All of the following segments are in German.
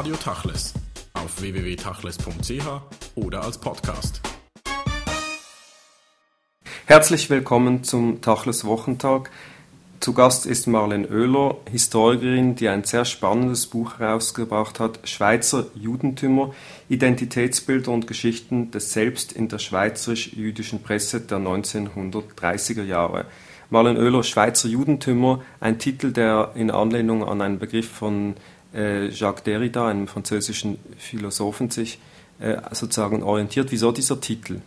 Radio Tachles auf www.tachles.ch oder als Podcast. Herzlich willkommen zum Tachles Wochentag. Zu Gast ist Marlene Oehler, Historikerin, die ein sehr spannendes Buch herausgebracht hat, Schweizer Judentümer, Identitätsbilder und Geschichten des Selbst in der schweizerisch-jüdischen Presse der 1930er Jahre. Marlene Oehler, Schweizer Judentümer, ein Titel, der in Anlehnung an einen Begriff von Jacques Derrida, einem französischen Philosophen, sich äh, sozusagen orientiert. Wieso dieser Titel?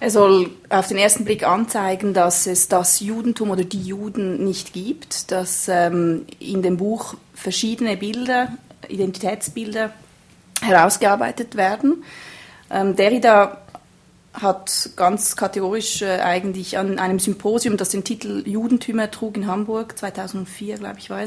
Er soll auf den ersten Blick anzeigen, dass es das Judentum oder die Juden nicht gibt, dass ähm, in dem Buch verschiedene Bilder, Identitätsbilder herausgearbeitet werden. Ähm, Derrida hat ganz kategorisch äh, eigentlich an einem Symposium, das den Titel Judentümer trug in Hamburg, 2004, glaube ich, war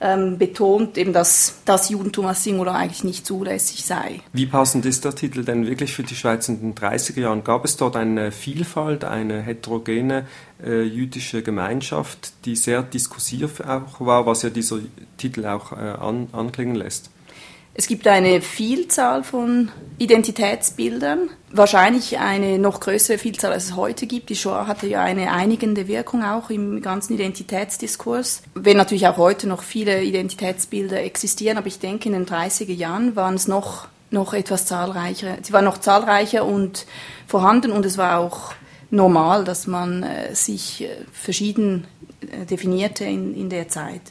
ähm, betont, eben, dass das Judentum als Singular eigentlich nicht zulässig sei. Wie passend ist der Titel denn wirklich für die Schweiz in den 30er Jahren? Gab es dort eine Vielfalt, eine heterogene äh, jüdische Gemeinschaft, die sehr diskursiv auch war, was ja dieser Titel auch äh, an, anklingen lässt? Es gibt eine Vielzahl von Identitätsbildern, wahrscheinlich eine noch größere Vielzahl, als es heute gibt. Die Shoah hatte ja eine einigende Wirkung auch im ganzen Identitätsdiskurs. Wenn natürlich auch heute noch viele Identitätsbilder existieren, aber ich denke, in den 30er Jahren waren es noch, noch etwas zahlreicher. Sie waren noch zahlreicher und vorhanden und es war auch normal, dass man äh, sich äh, verschieden äh, definierte in, in der Zeit.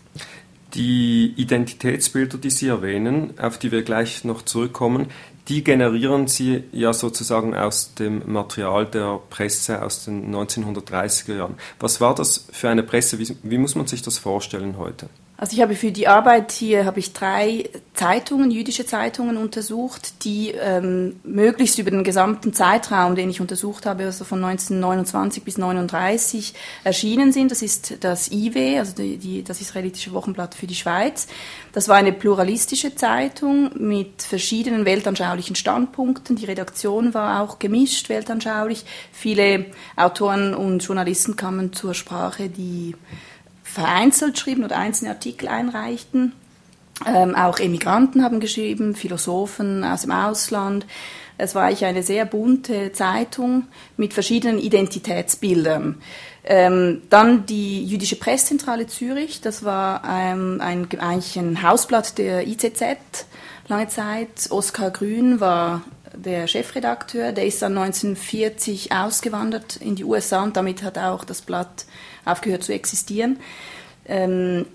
Die Identitätsbilder, die Sie erwähnen, auf die wir gleich noch zurückkommen, die generieren Sie ja sozusagen aus dem Material der Presse aus den 1930er Jahren. Was war das für eine Presse? Wie, wie muss man sich das vorstellen heute? Also ich habe für die Arbeit hier habe ich drei Zeitungen, jüdische Zeitungen untersucht, die ähm, möglichst über den gesamten Zeitraum, den ich untersucht habe, also von 1929 bis 1939 erschienen sind. Das ist das IW, also die, die, das Israelitische Wochenblatt für die Schweiz. Das war eine pluralistische Zeitung mit verschiedenen weltanschaulichen Standpunkten. Die Redaktion war auch gemischt weltanschaulich. Viele Autoren und Journalisten kamen zur Sprache, die vereinzelt schrieben oder einzelne Artikel einreichten. Ähm, auch Emigranten haben geschrieben, Philosophen aus dem Ausland. Es war eigentlich eine sehr bunte Zeitung mit verschiedenen Identitätsbildern. Ähm, dann die Jüdische Presszentrale Zürich, das war ähm, ein, eigentlich ein Hausblatt der ICZ lange Zeit. Oskar Grün war der Chefredakteur, der ist dann 1940 ausgewandert in die USA und damit hat auch das Blatt aufgehört zu existieren. Ähm,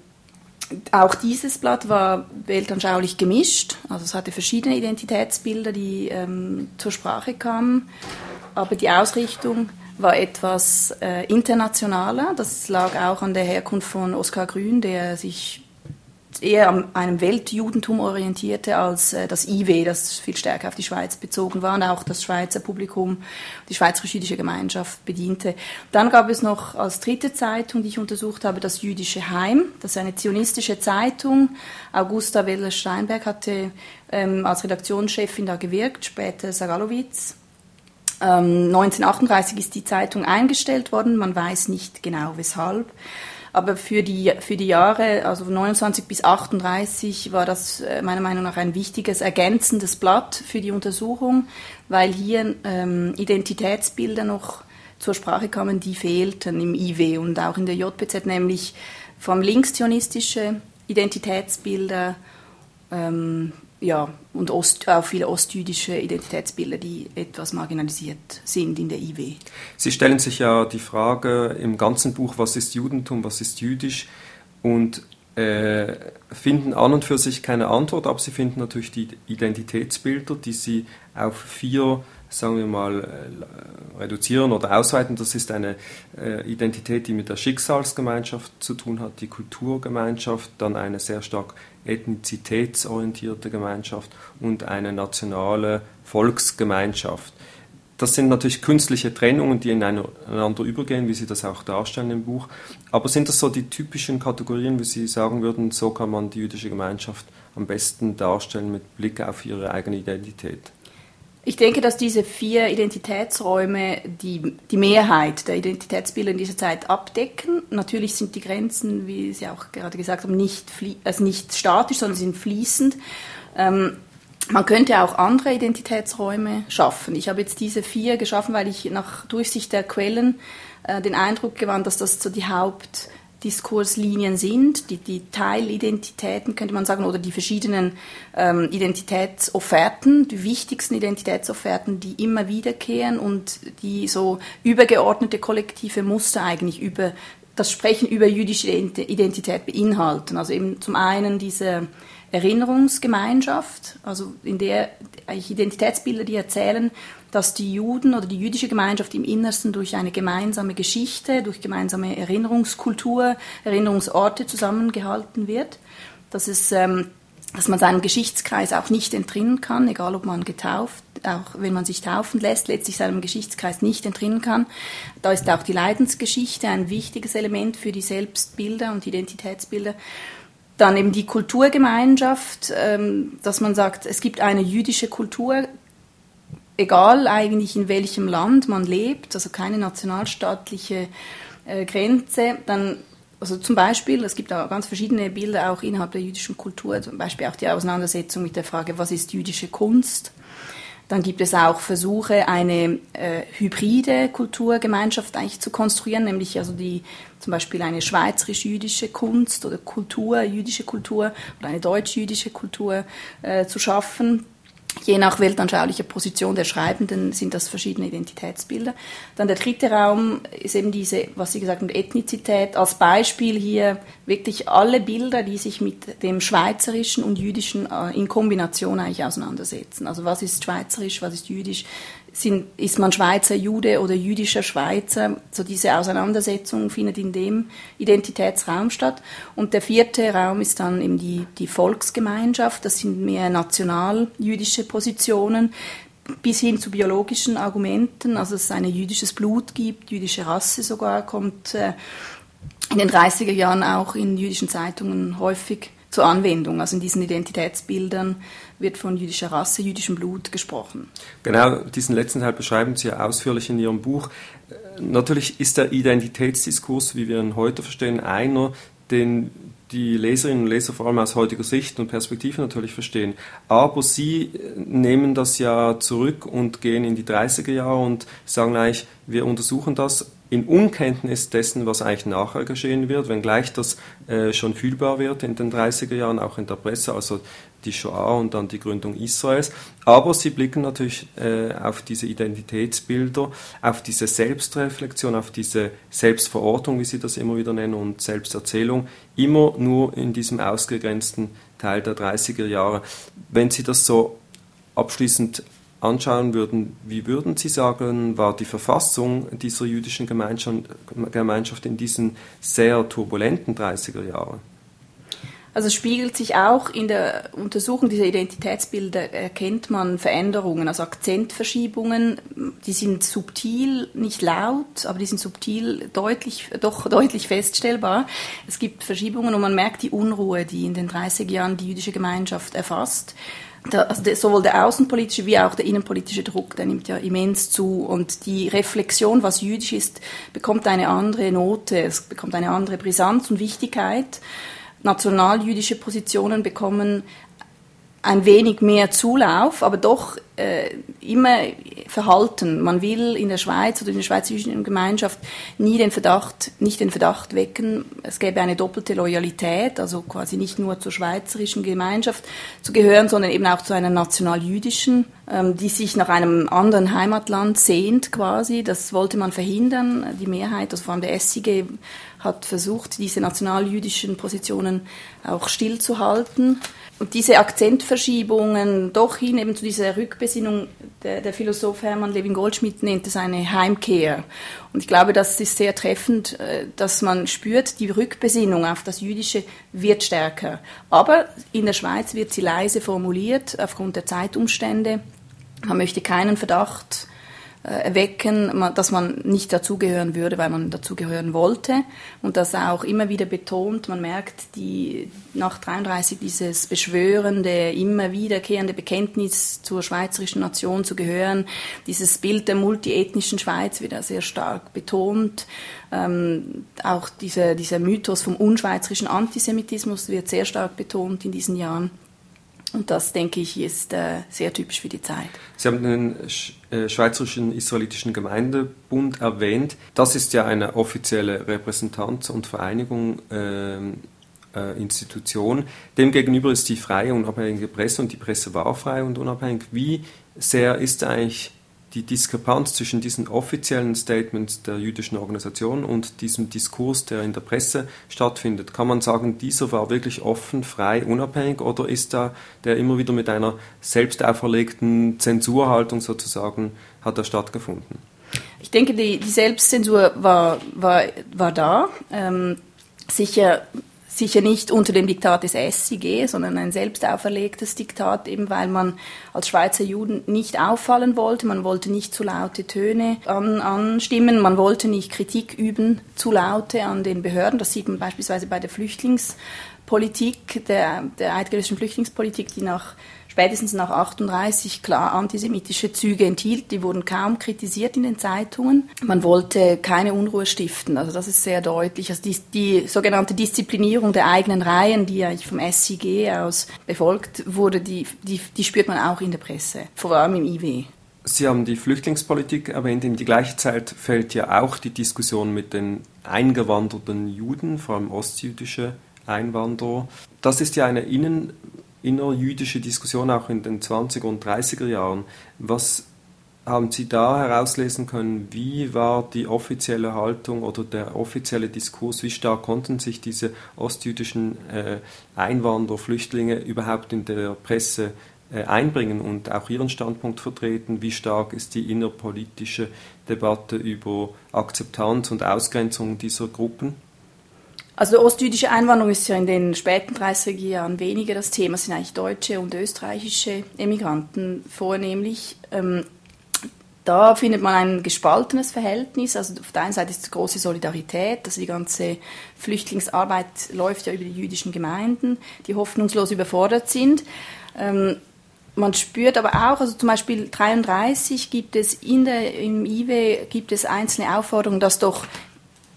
auch dieses Blatt war weltanschaulich gemischt, also es hatte verschiedene Identitätsbilder, die ähm, zur Sprache kamen, aber die Ausrichtung war etwas äh, internationaler. Das lag auch an der Herkunft von Oskar Grün, der sich eher an einem Weltjudentum orientierte als äh, das IW, das viel stärker auf die Schweiz bezogen war und auch das Schweizer Publikum, die schweizerisch-jüdische Gemeinschaft bediente. Dann gab es noch als dritte Zeitung, die ich untersucht habe, das Jüdische Heim. Das ist eine zionistische Zeitung. Augusta Weller-Steinberg hatte ähm, als Redaktionschefin da gewirkt, später Sagalowitz. Ähm, 1938 ist die Zeitung eingestellt worden, man weiß nicht genau weshalb. Aber für die, für die Jahre, also 29 bis 38, war das äh, meiner Meinung nach ein wichtiges ergänzendes Blatt für die Untersuchung, weil hier ähm, Identitätsbilder noch zur Sprache kamen, die fehlten im IW und auch in der JPZ, nämlich vom linkszionistische Identitätsbilder, ähm, ja, und Ost, auch viele ostjüdische Identitätsbilder, die etwas marginalisiert sind in der IW. Sie stellen sich ja die Frage im ganzen Buch, was ist Judentum, was ist jüdisch und äh, finden an und für sich keine Antwort, aber sie finden natürlich die Identitätsbilder, die sie auf vier, sagen wir mal, äh, reduzieren oder ausweiten. Das ist eine äh, Identität, die mit der Schicksalsgemeinschaft zu tun hat, die Kulturgemeinschaft, dann eine sehr stark ethnizitätsorientierte Gemeinschaft und eine nationale Volksgemeinschaft. Das sind natürlich künstliche Trennungen, die ineinander übergehen, wie Sie das auch darstellen im Buch. Aber sind das so die typischen Kategorien, wie Sie sagen würden, so kann man die jüdische Gemeinschaft am besten darstellen mit Blick auf ihre eigene Identität? Ich denke, dass diese vier Identitätsräume die, die Mehrheit der Identitätsbilder in dieser Zeit abdecken. Natürlich sind die Grenzen, wie Sie auch gerade gesagt haben, nicht, also nicht statisch, sondern sind fließend. Ähm, man könnte auch andere Identitätsräume schaffen. Ich habe jetzt diese vier geschaffen, weil ich nach Durchsicht der Quellen äh, den Eindruck gewann, dass das so die Haupt Diskurslinien sind, die, die Teilidentitäten, könnte man sagen, oder die verschiedenen ähm, Identitätsofferten, die wichtigsten Identitätsofferten, die immer wiederkehren und die so übergeordnete kollektive Muster eigentlich über das Sprechen über jüdische Identität beinhalten. Also eben zum einen diese Erinnerungsgemeinschaft, also in der eigentlich Identitätsbilder, die erzählen, dass die Juden oder die jüdische Gemeinschaft im Innersten durch eine gemeinsame Geschichte, durch gemeinsame Erinnerungskultur, Erinnerungsorte zusammengehalten wird, dass es ähm, dass man seinem Geschichtskreis auch nicht entrinnen kann, egal ob man getauft, auch wenn man sich taufen lässt, letztlich seinem Geschichtskreis nicht entrinnen kann. Da ist auch die Leidensgeschichte ein wichtiges Element für die Selbstbilder und Identitätsbilder. Dann eben die Kulturgemeinschaft, ähm, dass man sagt, es gibt eine jüdische Kultur, egal eigentlich in welchem Land man lebt, also keine nationalstaatliche äh, Grenze, dann also zum Beispiel, es gibt auch ganz verschiedene Bilder auch innerhalb der jüdischen Kultur, zum Beispiel auch die Auseinandersetzung mit der Frage, was ist jüdische Kunst? Dann gibt es auch Versuche, eine äh, hybride Kulturgemeinschaft eigentlich zu konstruieren, nämlich also die zum Beispiel eine schweizerisch-jüdische Kunst oder Kultur, jüdische Kultur oder eine deutsch-jüdische Kultur äh, zu schaffen. Je nach weltanschaulicher Position der Schreibenden sind das verschiedene Identitätsbilder. Dann der dritte Raum ist eben diese, was Sie gesagt haben, Ethnizität. Als Beispiel hier wirklich alle Bilder, die sich mit dem Schweizerischen und Jüdischen äh, in Kombination eigentlich auseinandersetzen. Also was ist Schweizerisch, was ist Jüdisch, sind, ist man Schweizer Jude oder jüdischer Schweizer? So diese Auseinandersetzung findet in dem Identitätsraum statt. Und der vierte Raum ist dann eben die, die Volksgemeinschaft. Das sind mehr national-jüdische Positionen bis hin zu biologischen Argumenten, also dass es ein jüdisches Blut gibt, jüdische Rasse sogar, kommt äh, in den 30er Jahren auch in jüdischen Zeitungen häufig zur Anwendung. Also in diesen Identitätsbildern wird von jüdischer Rasse, jüdischem Blut gesprochen. Genau, diesen letzten Teil beschreiben Sie ja ausführlich in Ihrem Buch. Natürlich ist der Identitätsdiskurs, wie wir ihn heute verstehen, einer, den die Leserinnen und Leser vor allem aus heutiger Sicht und Perspektive natürlich verstehen. Aber sie nehmen das ja zurück und gehen in die 30er Jahre und sagen eigentlich, wir untersuchen das in Unkenntnis dessen, was eigentlich nachher geschehen wird, wenngleich das äh, schon fühlbar wird in den 30er Jahren, auch in der Presse, also die Shoah und dann die Gründung Israels. Aber sie blicken natürlich äh, auf diese Identitätsbilder, auf diese Selbstreflexion, auf diese Selbstverortung, wie sie das immer wieder nennen, und Selbsterzählung, immer nur in diesem ausgegrenzten Teil der 30er Jahre. Wenn Sie das so abschließend anschauen würden, wie würden Sie sagen, war die Verfassung dieser jüdischen Gemeinschaft in diesen sehr turbulenten 30er Jahren? Also spiegelt sich auch in der Untersuchung dieser Identitätsbilder, erkennt man Veränderungen, also Akzentverschiebungen, die sind subtil, nicht laut, aber die sind subtil deutlich, doch deutlich feststellbar. Es gibt Verschiebungen und man merkt die Unruhe, die in den 30 Jahren die jüdische Gemeinschaft erfasst der, also der, sowohl der außenpolitische wie auch der innenpolitische Druck, der nimmt ja immens zu. Und die Reflexion, was jüdisch ist, bekommt eine andere Note, es bekommt eine andere Brisanz und Wichtigkeit. Nationaljüdische Positionen bekommen ein wenig mehr Zulauf, aber doch äh, immer verhalten. Man will in der Schweiz oder in der schweizerischen Gemeinschaft nie den Verdacht, nicht den Verdacht wecken, es gäbe eine doppelte Loyalität, also quasi nicht nur zur schweizerischen Gemeinschaft zu gehören, sondern eben auch zu einer nationaljüdischen, ähm, die sich nach einem anderen Heimatland sehnt quasi. Das wollte man verhindern. Die Mehrheit, also vor allem der SIG, hat versucht, diese nationaljüdischen Positionen auch stillzuhalten. Und diese Akzentverschiebungen doch hin eben zu dieser Rückbesinnung, der, der Philosoph Hermann Levin Goldschmidt nennt es eine Heimkehr. Und ich glaube, das ist sehr treffend, äh, dass man spürt, die Rückbesinnung auf das Jüdische wird stärker. Aber in der Schweiz wird sie leise formuliert aufgrund der Zeitumstände. Man möchte keinen Verdacht erwecken, dass man nicht dazugehören würde, weil man dazugehören wollte und das auch immer wieder betont. Man merkt die nach 33 dieses beschwörende, immer wiederkehrende Bekenntnis zur schweizerischen Nation zu gehören. Dieses Bild der multiethnischen Schweiz wird sehr stark betont. Ähm, auch diese, dieser Mythos vom unschweizerischen Antisemitismus wird sehr stark betont in diesen Jahren. Und das, denke ich, ist äh, sehr typisch für die Zeit. Sie haben den äh, Schweizerischen Israelitischen Gemeindebund erwähnt. Das ist ja eine offizielle Repräsentanz- und Vereinigung, äh, äh, Institution. Demgegenüber ist die freie, unabhängige Presse und die Presse war frei und unabhängig. Wie sehr ist eigentlich die Diskrepanz zwischen diesen offiziellen Statements der jüdischen Organisation und diesem Diskurs, der in der Presse stattfindet, kann man sagen, dieser war wirklich offen, frei, unabhängig oder ist da der immer wieder mit einer selbst auferlegten Zensurhaltung sozusagen, hat er stattgefunden? Ich denke, die, die Selbstzensur war, war, war da. Ähm, sicher sicher nicht unter dem Diktat des SIG, sondern ein selbst auferlegtes Diktat, eben weil man als Schweizer Juden nicht auffallen wollte, man wollte nicht zu laute Töne an, anstimmen, man wollte nicht Kritik üben zu laute an den Behörden. Das sieht man beispielsweise bei der Flüchtlingspolitik, der, der eidgenössischen Flüchtlingspolitik, die nach spätestens nach 38 klar antisemitische Züge enthielt. Die wurden kaum kritisiert in den Zeitungen. Man wollte keine Unruhe stiften. Also das ist sehr deutlich. Also die, die sogenannte Disziplinierung der eigenen Reihen, die eigentlich vom SIG aus befolgt wurde, die, die, die spürt man auch in der Presse, vor allem im IW. Sie haben die Flüchtlingspolitik erwähnt. In die gleiche Zeit fällt ja auch die Diskussion mit den eingewanderten Juden, vor allem ostjüdische Einwanderer. Das ist ja eine innen innerjüdische Diskussion auch in den 20er und 30er Jahren. Was haben Sie da herauslesen können, wie war die offizielle Haltung oder der offizielle Diskurs, wie stark konnten sich diese ostjüdischen äh, Einwanderer, Flüchtlinge überhaupt in der Presse äh, einbringen und auch ihren Standpunkt vertreten, wie stark ist die innerpolitische Debatte über Akzeptanz und Ausgrenzung dieser Gruppen? Also ostjüdische Einwanderung ist ja in den späten 30er Jahren weniger das Thema, es sind eigentlich deutsche und österreichische Emigranten vornehmlich. Ähm, da findet man ein gespaltenes Verhältnis. Also auf der einen Seite ist große Solidarität, also die ganze Flüchtlingsarbeit läuft ja über die jüdischen Gemeinden, die hoffnungslos überfordert sind. Ähm, man spürt aber auch, also zum Beispiel 33 gibt es in der, im IWE gibt es einzelne Aufforderungen, dass doch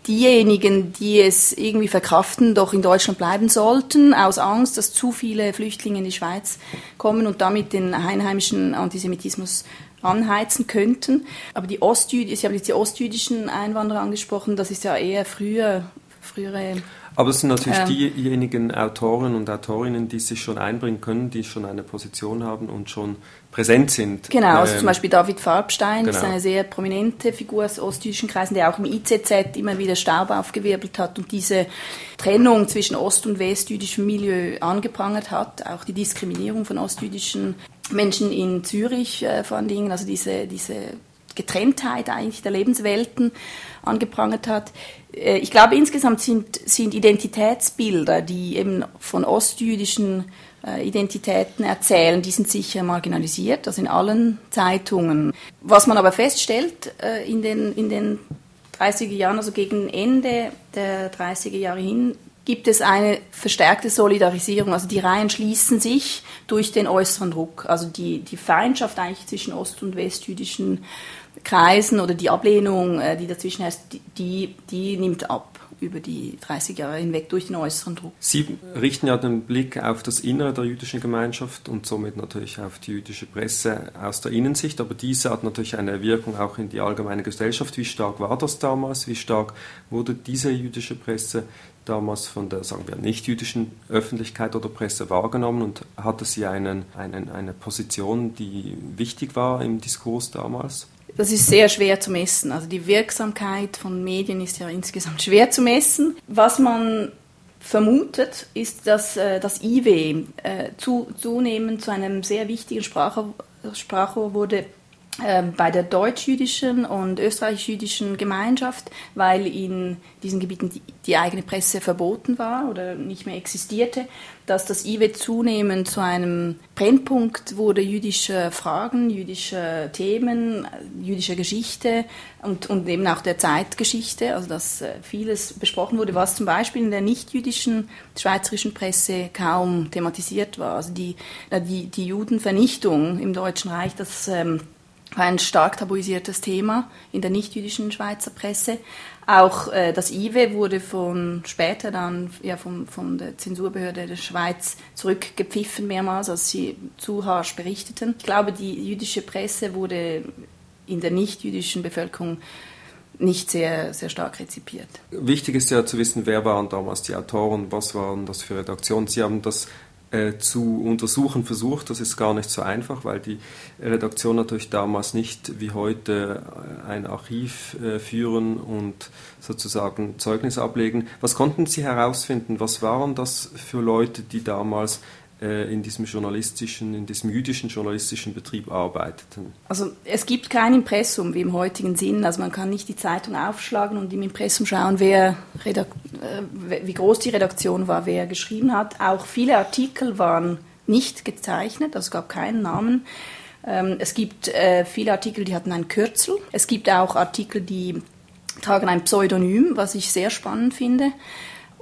diejenigen, die es irgendwie verkraften, doch in Deutschland bleiben sollten, aus Angst, dass zu viele Flüchtlinge in die Schweiz kommen und damit den einheimischen Antisemitismus anheizen könnten. Aber die Ostjüdischen, Sie haben jetzt die ostjüdischen Einwanderer angesprochen, das ist ja eher früher, frühere aber es sind natürlich ähm, diejenigen Autoren und Autorinnen, die sich schon einbringen können, die schon eine Position haben und schon präsent sind. Genau, also ähm, zum Beispiel David Farbstein genau. ist eine sehr prominente Figur aus ostjüdischen Kreisen, der auch im ICZ immer wieder Staub aufgewirbelt hat und diese Trennung zwischen ost- und westjüdischem Milieu angeprangert hat, auch die Diskriminierung von ostjüdischen Menschen in Zürich äh, vor allen Dingen, also diese, diese Getrenntheit eigentlich der Lebenswelten angeprangert hat. Äh, ich glaube, insgesamt sind, sind Identitätsbilder, die eben von ostjüdischen äh, Identitäten erzählen, die sind sicher marginalisiert, das in allen Zeitungen. Was man aber feststellt äh, in den, in den 30er Jahren, also gegen Ende der 30er Jahre hin, gibt es eine verstärkte Solidarisierung. Also die Reihen schließen sich durch den äußeren Druck. Also die, die Feindschaft eigentlich zwischen ost- und westjüdischen Kreisen oder die Ablehnung, äh, die dazwischen herrscht, die, die nimmt ab über die 30 Jahre hinweg durch den äußeren Druck. Sie richten ja den Blick auf das Innere der jüdischen Gemeinschaft und somit natürlich auf die jüdische Presse aus der Innensicht, aber diese hat natürlich eine Wirkung auch in die allgemeine Gesellschaft. Wie stark war das damals? Wie stark wurde diese jüdische Presse damals von der, sagen wir, nicht-jüdischen Öffentlichkeit oder Presse wahrgenommen und hatte sie einen, einen, eine Position, die wichtig war im Diskurs damals? Das ist sehr schwer zu messen. Also die Wirksamkeit von Medien ist ja insgesamt schwer zu messen. Was man vermutet, ist, dass äh, das IW äh, zu, zunehmend zu einem sehr wichtigen Sprachrohr, wurde bei der deutsch-jüdischen und österreichisch-jüdischen Gemeinschaft, weil in diesen Gebieten die, die, eigene Presse verboten war oder nicht mehr existierte, dass das IWE zunehmend zu einem Brennpunkt wurde jüdischer Fragen, jüdischer Themen, jüdischer Geschichte und, und eben auch der Zeitgeschichte, also dass äh, vieles besprochen wurde, was zum Beispiel in der nicht-jüdischen schweizerischen Presse kaum thematisiert war. Also die, die, die Judenvernichtung im Deutschen Reich, das ähm, war ein stark tabuisiertes Thema in der nichtjüdischen Schweizer Presse. Auch äh, das IWE wurde von später dann ja, von, von der Zensurbehörde der Schweiz zurückgepfiffen mehrmals, als sie zu harsch berichteten. Ich glaube, die jüdische Presse wurde in der nichtjüdischen Bevölkerung nicht sehr, sehr stark rezipiert. Wichtig ist ja zu wissen, wer waren damals die Autoren, was waren das für Redaktionen. Sie haben das äh, zu untersuchen versucht. Das ist gar nicht so einfach, weil die Redaktion natürlich damals nicht wie heute äh, ein Archiv äh, führen und sozusagen Zeugnis ablegen. Was konnten Sie herausfinden? Was waren das für Leute, die damals in diesem journalistischen, in diesem jüdischen journalistischen Betrieb arbeiteten? Also es gibt kein Impressum wie im heutigen Sinn. Also man kann nicht die Zeitung aufschlagen und im Impressum schauen, wer äh, wie groß die Redaktion war, wer geschrieben hat. Auch viele Artikel waren nicht gezeichnet, also es gab keinen Namen. Ähm, es gibt äh, viele Artikel, die hatten ein Kürzel. Es gibt auch Artikel, die tragen ein Pseudonym, was ich sehr spannend finde.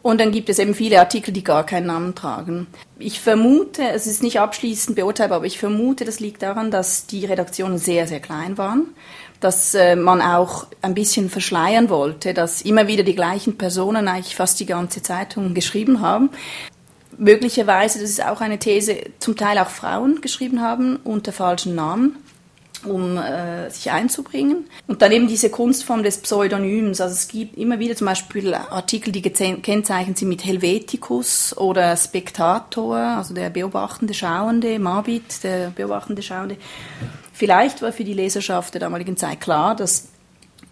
Und dann gibt es eben viele Artikel, die gar keinen Namen tragen. Ich vermute, es ist nicht abschließend beurteilbar, aber ich vermute, das liegt daran, dass die Redaktionen sehr, sehr klein waren, dass äh, man auch ein bisschen verschleiern wollte, dass immer wieder die gleichen Personen eigentlich fast die ganze Zeitung geschrieben haben. Möglicherweise, das ist auch eine These, zum Teil auch Frauen geschrieben haben unter falschen Namen um äh, sich einzubringen. Und dann eben diese Kunstform des Pseudonyms. Also es gibt immer wieder zum Beispiel Artikel, die gekennzeichnet sind mit Helveticus oder Spektator, also der beobachtende Schauende, Mabit, der beobachtende Schauende. Vielleicht war für die Leserschaft der damaligen Zeit klar, dass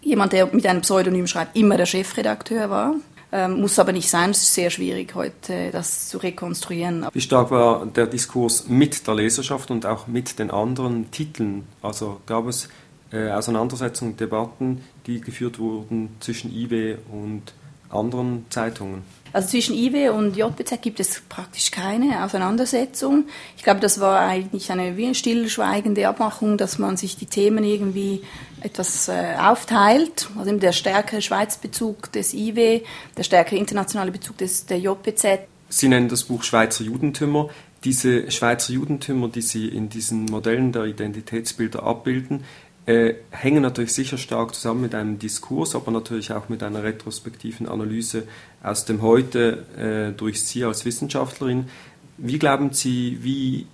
jemand, der mit einem Pseudonym schreibt, immer der Chefredakteur war. Ähm, muss aber nicht sein, es ist sehr schwierig heute das zu rekonstruieren. Wie stark war der Diskurs mit der Leserschaft und auch mit den anderen Titeln? Also gab es äh, Auseinandersetzungen, Debatten, die geführt wurden zwischen IW und anderen Zeitungen? Also zwischen IW und JBZ gibt es praktisch keine Auseinandersetzung. Ich glaube, das war eigentlich eine stillschweigende Abmachung, dass man sich die Themen irgendwie etwas äh, aufteilt. Also der stärkere Schweizbezug des IW, der stärkere internationale Bezug des, der JBZ. Sie nennen das Buch Schweizer Judentümer. Diese Schweizer Judentümer, die Sie in diesen Modellen der Identitätsbilder abbilden, äh, hängen natürlich sicher stark zusammen mit einem Diskurs, aber natürlich auch mit einer retrospektiven Analyse aus dem Heute äh, durch Sie als Wissenschaftlerin. Wie glauben Sie, wie,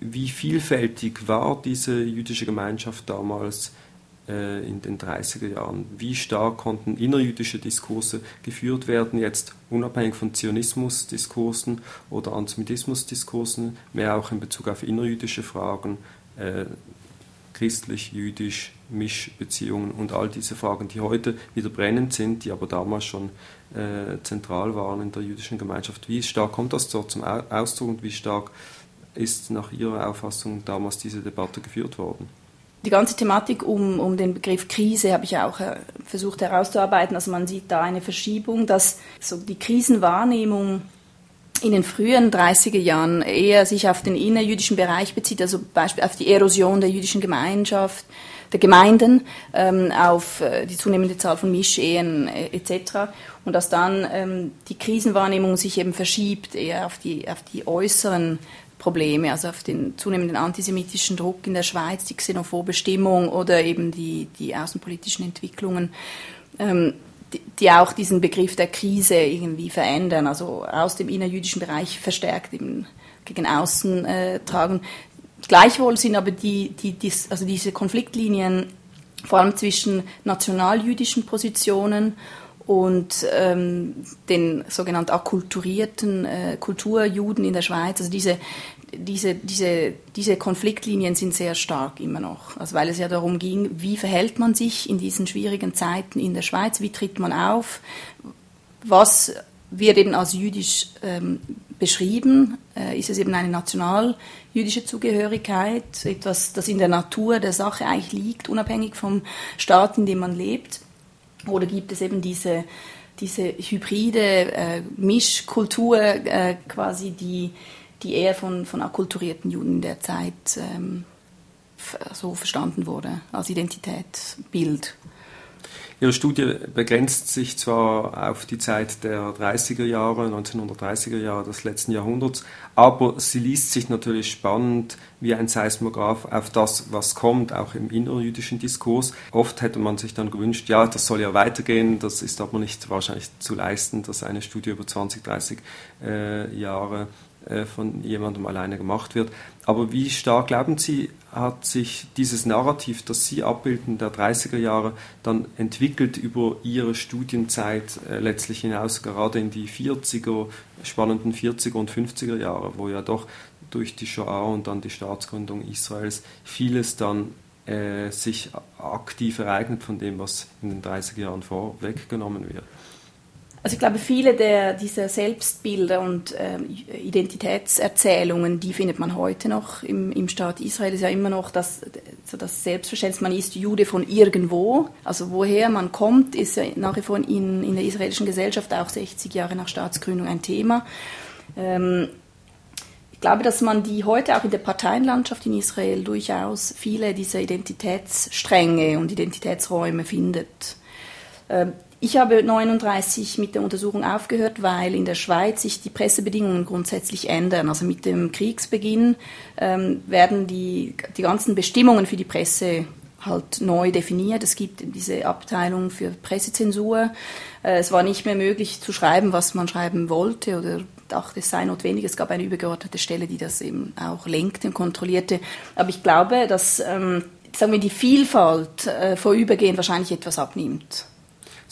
wie vielfältig war diese jüdische Gemeinschaft damals äh, in den 30er Jahren? Wie stark konnten innerjüdische Diskurse geführt werden, jetzt unabhängig von Zionismusdiskursen oder Antisemitismusdiskursen, mehr auch in Bezug auf innerjüdische Fragen? Äh, christlich, jüdisch, Mischbeziehungen und all diese Fragen, die heute wieder brennend sind, die aber damals schon äh, zentral waren in der jüdischen Gemeinschaft. Wie stark kommt das dort zum Ausdruck und wie stark ist nach Ihrer Auffassung damals diese Debatte geführt worden? Die ganze Thematik um, um den Begriff Krise habe ich auch äh, versucht herauszuarbeiten. Also man sieht da eine Verschiebung, dass so die Krisenwahrnehmung in den frühen 30er Jahren eher sich auf den innerjüdischen Bereich bezieht, also beispielsweise auf die Erosion der jüdischen Gemeinschaft, der Gemeinden, ähm, auf äh, die zunehmende Zahl von Mischehen äh, etc. Und dass dann ähm, die Krisenwahrnehmung sich eben verschiebt eher auf die, auf die äußeren Probleme, also auf den zunehmenden antisemitischen Druck in der Schweiz, die xenophobe Stimmung oder eben die, die außenpolitischen Entwicklungen. Ähm, die auch diesen Begriff der Krise irgendwie verändern, also aus dem innerjüdischen Bereich verstärkt eben gegen außen äh, tragen. Gleichwohl sind aber die, die, die, also diese Konfliktlinien vor allem zwischen nationaljüdischen Positionen und ähm, den sogenannten akkulturierten äh, Kulturjuden in der Schweiz, also diese, diese, diese, diese Konfliktlinien sind sehr stark immer noch. Also weil es ja darum ging, wie verhält man sich in diesen schwierigen Zeiten in der Schweiz, wie tritt man auf, was wird eben als jüdisch ähm, beschrieben, äh, ist es eben eine nationaljüdische Zugehörigkeit, etwas, das in der Natur der Sache eigentlich liegt, unabhängig vom Staat, in dem man lebt? Oder gibt es eben diese, diese hybride äh, Mischkultur, äh, quasi, die, die eher von, von akkulturierten Juden der Zeit ähm, so verstanden wurde, als Identitätsbild? Ihre Studie begrenzt sich zwar auf die Zeit der 30er Jahre, 1930er Jahre des letzten Jahrhunderts, aber sie liest sich natürlich spannend wie ein Seismograph auf das, was kommt, auch im innerjüdischen Diskurs. Oft hätte man sich dann gewünscht, ja, das soll ja weitergehen, das ist aber nicht wahrscheinlich zu leisten, dass eine Studie über 20, 30 äh, Jahre von jemandem alleine gemacht wird. Aber wie stark glauben Sie, hat sich dieses Narrativ, das Sie abbilden, der 30er Jahre, dann entwickelt über Ihre Studienzeit äh, letztlich hinaus, gerade in die 40er, spannenden 40er und 50er Jahre, wo ja doch durch die Shoah und dann die Staatsgründung Israels vieles dann äh, sich aktiv ereignet von dem, was in den 30er Jahren vorweggenommen wird. Also ich glaube, viele der, dieser Selbstbilder und äh, Identitätserzählungen, die findet man heute noch im, im Staat Israel. Es ist ja immer noch das, so das Selbstverständnis, man ist Jude von irgendwo. Also woher man kommt, ist ja nach wie vor in, in der israelischen Gesellschaft auch 60 Jahre nach Staatsgründung ein Thema. Ähm, ich glaube, dass man die heute auch in der Parteienlandschaft in Israel durchaus viele dieser Identitätsstränge und Identitätsräume findet. Ich habe 39 mit der Untersuchung aufgehört, weil in der Schweiz sich die Pressebedingungen grundsätzlich ändern. Also mit dem Kriegsbeginn ähm, werden die, die ganzen Bestimmungen für die Presse halt neu definiert. Es gibt diese Abteilung für Pressezensur. Äh, es war nicht mehr möglich zu schreiben, was man schreiben wollte oder dachte, es sei notwendig. Es gab eine übergeordnete Stelle, die das eben auch lenkte und kontrollierte. Aber ich glaube, dass ähm, sagen wir, die Vielfalt äh, vorübergehend wahrscheinlich etwas abnimmt.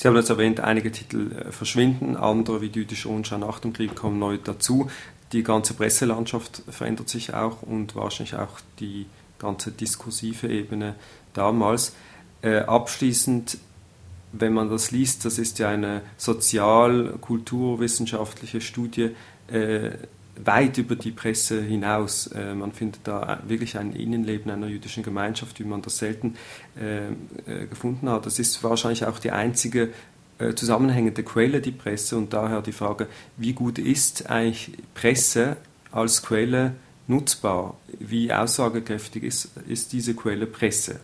Sie haben jetzt erwähnt, einige Titel äh, verschwinden, andere wie Jüdische Rundschau nach dem Krieg kommen neu dazu. Die ganze Presselandschaft verändert sich auch und wahrscheinlich auch die ganze diskursive Ebene damals. Äh, abschließend, wenn man das liest, das ist ja eine sozial-kulturwissenschaftliche Studie, äh, weit über die Presse hinaus. Äh, man findet da wirklich ein Innenleben einer jüdischen Gemeinschaft, wie man das selten äh, äh, gefunden hat. Das ist wahrscheinlich auch die einzige zusammenhängende Quelle, die Presse, und daher die Frage, wie gut ist eigentlich Presse als Quelle nutzbar? Wie aussagekräftig ist, ist diese Quelle Presse?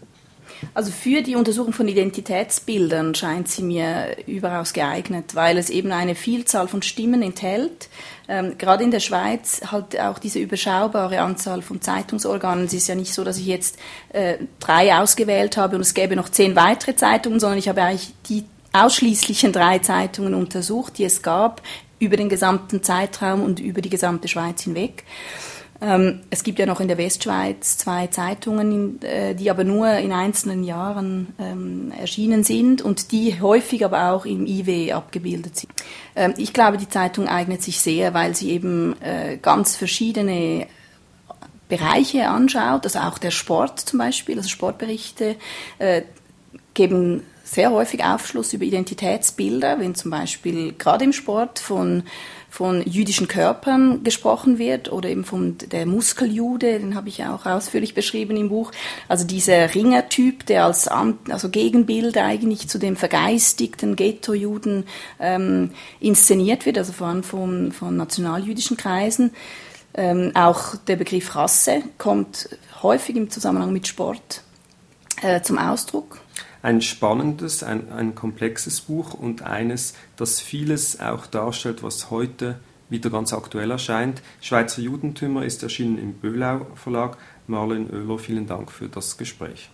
Also für die Untersuchung von Identitätsbildern scheint sie mir überaus geeignet, weil es eben eine Vielzahl von Stimmen enthält. Ähm, gerade in der Schweiz halt auch diese überschaubare Anzahl von Zeitungsorganen. Es ist ja nicht so, dass ich jetzt äh, drei ausgewählt habe und es gäbe noch zehn weitere Zeitungen, sondern ich habe eigentlich die ausschließlichen drei Zeitungen untersucht, die es gab, über den gesamten Zeitraum und über die gesamte Schweiz hinweg. Ähm, es gibt ja noch in der Westschweiz zwei Zeitungen, äh, die aber nur in einzelnen Jahren ähm, erschienen sind und die häufig aber auch im IW abgebildet sind. Ähm, ich glaube, die Zeitung eignet sich sehr, weil sie eben äh, ganz verschiedene Bereiche anschaut, also auch der Sport zum Beispiel, also Sportberichte äh, geben sehr häufig Aufschluss über Identitätsbilder, wenn zum Beispiel gerade im Sport von von jüdischen Körpern gesprochen wird oder eben von der Muskeljude, den habe ich auch ausführlich beschrieben im Buch. Also dieser Ringertyp, der als also Gegenbild eigentlich zu dem vergeistigten Ghetto-Juden ähm, inszeniert wird, also vor allem von, von nationaljüdischen Kreisen. Ähm, auch der Begriff Rasse kommt häufig im Zusammenhang mit Sport äh, zum Ausdruck ein spannendes, ein, ein komplexes Buch und eines, das vieles auch darstellt, was heute wieder ganz aktuell erscheint. Schweizer Judentümer ist erschienen im Böhlau Verlag. Marlene Oehler, vielen Dank für das Gespräch.